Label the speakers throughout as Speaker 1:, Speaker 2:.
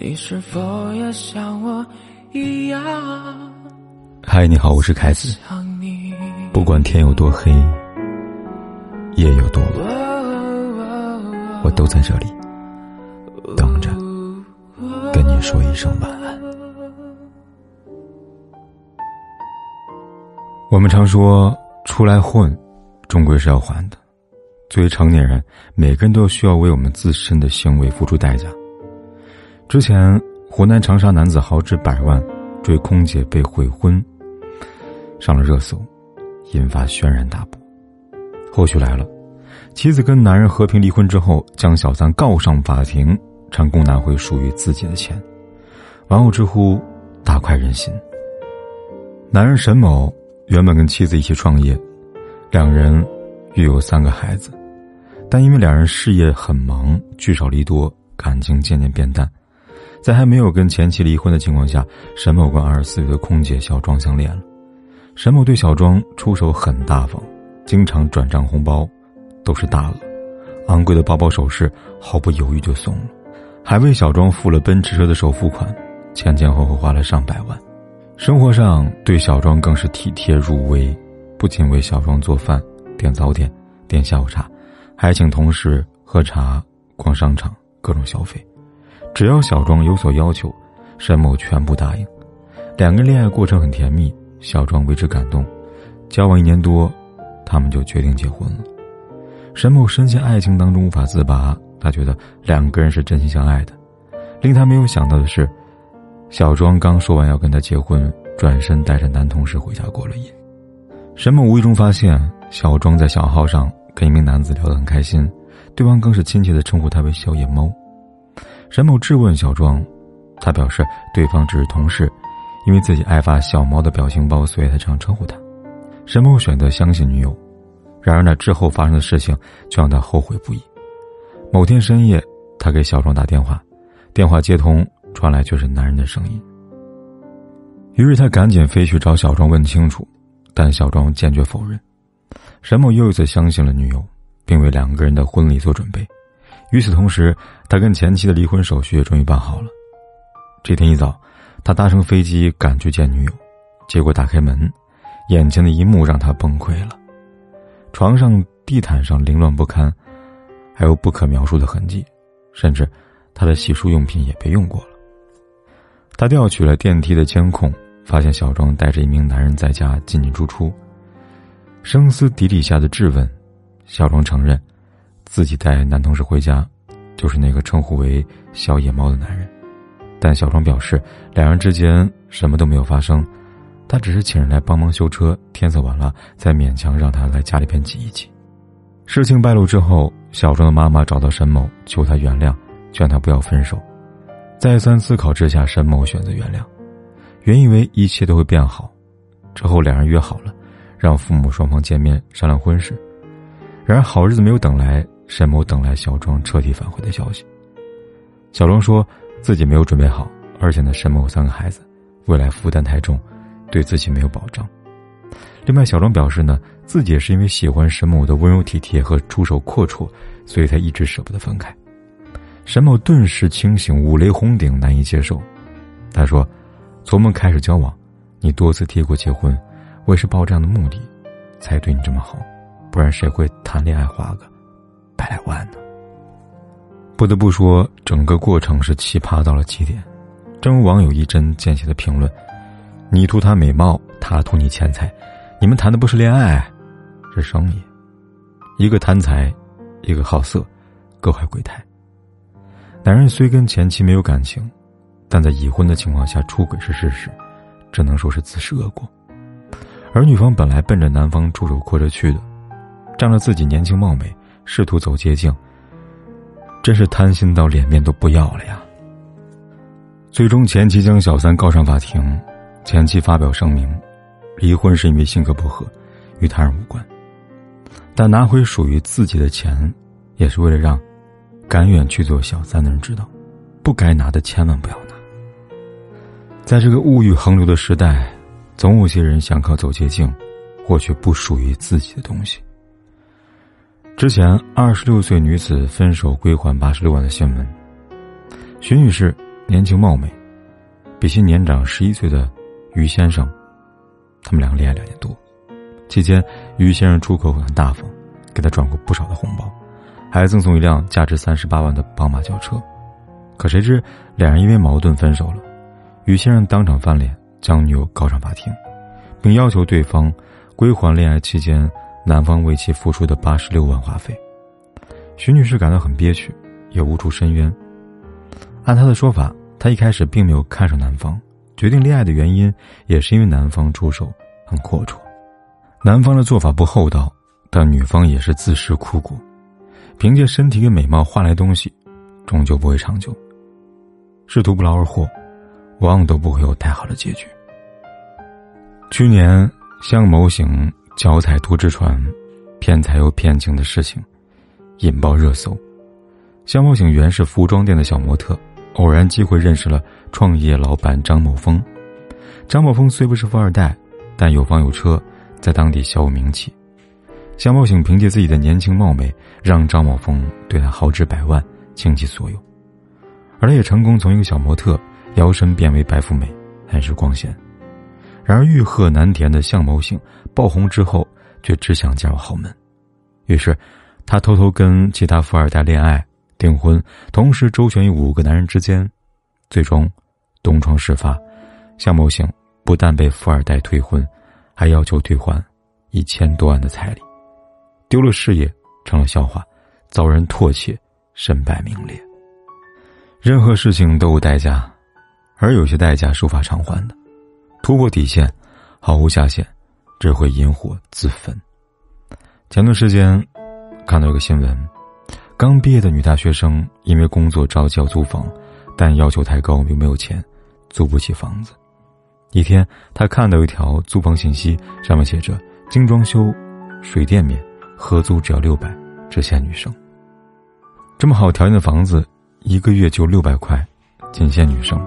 Speaker 1: 你是否也像我一样？
Speaker 2: 嗨，你好，我是凯子。不管天有多黑，夜有多晚，我都在这里等着跟你说一声晚安。我们常说，出来混，终归是要还的。作为成年人，每个人都需要为我们自身的行为付出代价。之前，湖南长沙男子豪掷百万追空姐被悔婚，上了热搜，引发轩然大波。后续来了，妻子跟男人和平离婚之后，将小三告上法庭，成功拿回属于自己的钱。网友直呼大快人心。男人沈某原本跟妻子一起创业，两人育有三个孩子。但因为两人事业很忙，聚少离多，感情渐渐变淡。在还没有跟前妻离婚的情况下，沈某跟二十四岁的空姐小庄相恋了。沈某对小庄出手很大方，经常转账红包，都是大额，昂贵的包包首饰毫不犹豫就送了，还为小庄付了奔驰车的首付款，前前后后花了上百万。生活上对小庄更是体贴入微，不仅为小庄做饭、点早点、点下午茶。还请同事喝茶、逛商场，各种消费。只要小庄有所要求，沈某全部答应。两个人恋爱过程很甜蜜，小庄为之感动。交往一年多，他们就决定结婚了。沈某深陷爱情当中无法自拔，他觉得两个人是真心相爱的。令他没有想到的是，小庄刚说完要跟他结婚，转身带着男同事回家过了夜。沈某无意中发现小庄在小号上。跟一名男子聊得很开心，对方更是亲切的称呼他为“小野猫”。沈某质问小庄，他表示对方只是同事，因为自己爱发小猫的表情包，所以才这样称呼他。沈某选择相信女友，然而呢之后发生的事情却让他后悔不已。某天深夜，他给小庄打电话，电话接通，传来却是男人的声音。于是他赶紧飞去找小庄问清楚，但小庄坚决否认。沈某又一次相信了女友，并为两个人的婚礼做准备。与此同时，他跟前妻的离婚手续也终于办好了。这天一早，他搭乘飞机赶去见女友，结果打开门，眼前的一幕让他崩溃了：床上、地毯上凌乱不堪，还有不可描述的痕迹，甚至他的洗漱用品也被用过了。他调取了电梯的监控，发现小庄带着一名男人在家进进出出。声嘶底里下的质问，小庄承认，自己带男同事回家，就是那个称呼为“小野猫”的男人。但小庄表示，两人之间什么都没有发生，他只是请人来帮忙修车，天色晚了，才勉强让他来家里边挤一挤。事情败露之后，小庄的妈妈找到沈某，求他原谅，劝他不要分手。再三思考之下，沈某选择原谅，原以为一切都会变好。之后两人约好了。让父母双方见面商量婚事，然而好日子没有等来，沈某等来小庄彻底反悔的消息。小庄说自己没有准备好，而且呢，沈某三个孩子，未来负担太重，对自己没有保障。另外，小庄表示呢，自己也是因为喜欢沈某的温柔体贴和出手阔绰，所以才一直舍不得分开。沈某顿时清醒，五雷轰顶，难以接受。他说：“从我们开始交往，你多次提过结婚。”我也是抱这样的目的，才对你这么好，不然谁会谈恋爱花个百来万呢？不得不说，整个过程是奇葩到了极点。正如网友一针见血的评论：“你图他美貌，他图你钱财，你们谈的不是恋爱，是生意。一个贪财，一个好色，各怀鬼胎。男人虽跟前妻没有感情，但在已婚的情况下出轨是事实，只能说是自食恶果。”而女方本来奔着男方出手阔着去的，仗着自己年轻貌美，试图走捷径，真是贪心到脸面都不要了呀。最终，前妻将小三告上法庭，前妻发表声明，离婚是因为性格不合，与他人无关。但拿回属于自己的钱，也是为了让甘愿去做小三的人知道，不该拿的千万不要拿。在这个物欲横流的时代。总有些人想靠走捷径，获取不属于自己的东西。之前，二十六岁女子分手归还八十六万的新闻，徐女士年轻貌美，比其年长十一岁的于先生。他们两个恋爱两年多，期间于先生出口很大方，给她转过不少的红包，还赠送一辆价值三十八万的宝马轿车。可谁知两人因为矛盾分手了，于先生当场翻脸，将女友告上法庭，并要求对方归还恋爱期间男方为其付出的八十六万花费。徐女士感到很憋屈，也无处申冤。按她的说法，她一开始并没有看上男方。决定恋爱的原因，也是因为男方出手很阔绰，男方的做法不厚道，但女方也是自食苦果，凭借身体与美貌换来东西，终究不会长久。仕途不劳而获，往往都不会有太好的结局。去年，向某行脚踩图纸船，骗财又骗情的事情，引爆热搜。向某行原是服装店的小模特。偶然机会认识了创业老板张某峰。张某峰虽不是富二代，但有房有车，在当地小有名气。向茂醒凭借自己的年轻貌美，让张某峰对他豪掷百万，倾其所有。而他也成功从一个小模特摇身变为白富美，很是光鲜。然而欲壑难填的向某醒爆红之后，却只想嫁入豪门。于是，他偷偷跟其他富二代恋爱。订婚，同时周旋于五个男人之间，最终东窗事发。向某醒不但被富二代退婚，还要求退还一千多万的彩礼，丢了事业，成了笑话，遭人唾弃，身败名裂。任何事情都有代价，而有些代价是无法偿还的。突破底线，毫无下限，只会引火自焚。前段时间看到一个新闻。刚毕业的女大学生因为工作着急要租房，但要求太高又没有钱，租不起房子。一天，她看到一条租房信息，上面写着“精装修，水电免，合租只要六百，只限女生”。这么好条件的房子，一个月就六百块，仅限女生。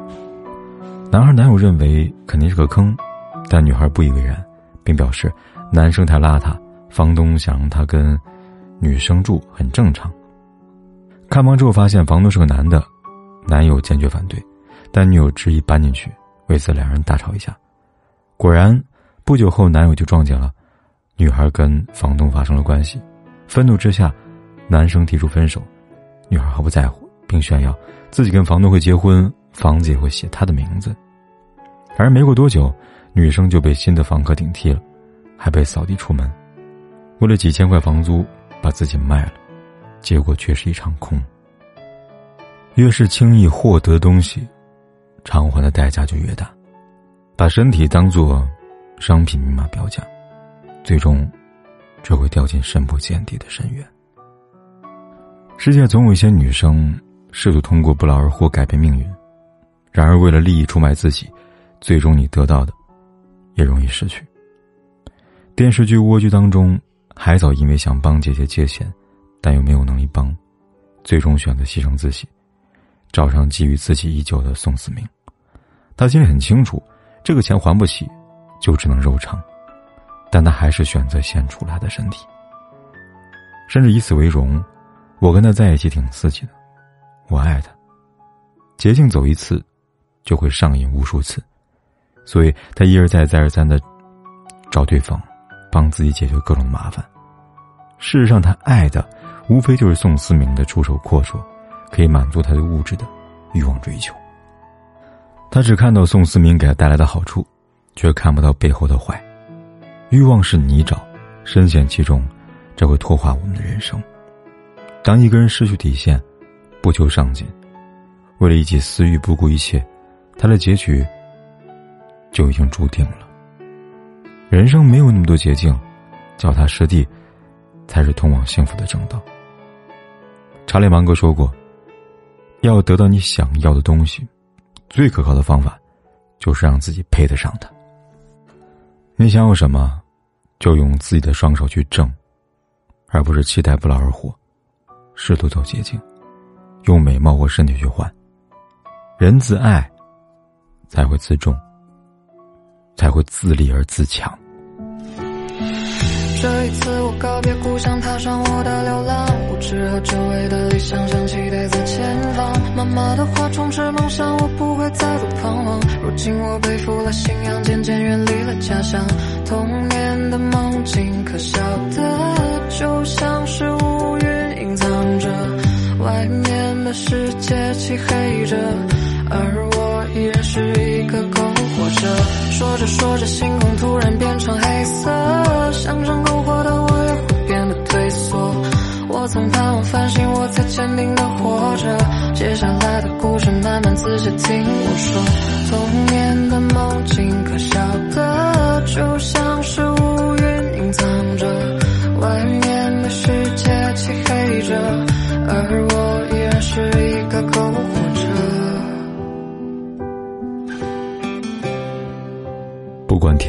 Speaker 2: 男孩男友认为肯定是个坑，但女孩不以为然，并表示男生太邋遢，房东想让他跟女生住很正常。看房之后发现房东是个男的，男友坚决反对，但女友执意搬进去，为此两人大吵一架。果然，不久后男友就撞见了女孩跟房东发生了关系，愤怒之下，男生提出分手，女孩毫不在乎，并炫耀自己跟房东会结婚，房子也会写他的名字。而没过多久，女生就被新的房客顶替了，还被扫地出门，为了几千块房租把自己卖了。结果却是一场空。越是轻易获得东西，偿还的代价就越大。把身体当做商品明码标价，最终只会掉进深不见底的深渊。世界总有一些女生试图通过不劳而获改变命运，然而为了利益出卖自己，最终你得到的也容易失去。电视剧《蜗居》当中，海藻因为想帮姐姐借钱。但又没有能力帮，最终选择牺牲自己，找上觊觎自己已久的宋思明。他心里很清楚，这个钱还不起，就只能肉偿，但他还是选择献出了他的身体，甚至以此为荣。我跟他在一起挺刺激的，我爱他。捷径走一次，就会上瘾无数次，所以他一而再、再而三的找对方，帮自己解决各种麻烦。事实上，他爱的。无非就是宋思明的出手阔绰，可以满足他对物质的欲望追求。他只看到宋思明给他带来的好处，却看不到背后的坏。欲望是泥沼，深陷其中，这会拖垮我们的人生。当一个人失去底线，不求上进，为了一己私欲不顾一切，他的结局就已经注定了。人生没有那么多捷径，脚踏实地，才是通往幸福的正道。查理芒格说过：“要得到你想要的东西，最可靠的方法，就是让自己配得上它。你想要什么，就用自己的双手去挣，而不是期待不劳而获，试图走捷径，用美貌或身体去换。人自爱，才会自重，才会自立而自强。”
Speaker 3: 这一次我告别故乡，踏上我的流浪。我只和周围的理想像期待在前方。妈妈的话充斥梦想，我不会再度彷徨。如今我背负了信仰，渐渐远离了家乡。童年的梦境，可笑的就像是乌云隐藏着，外面的世界漆黑着，而我着。说着说着，星空突然变成黑色，象征篝火的我也会变得退缩。我曾盼望繁星，我才坚定的活着。接下来的故事，慢慢仔细听我说。童年的梦境，可笑的就像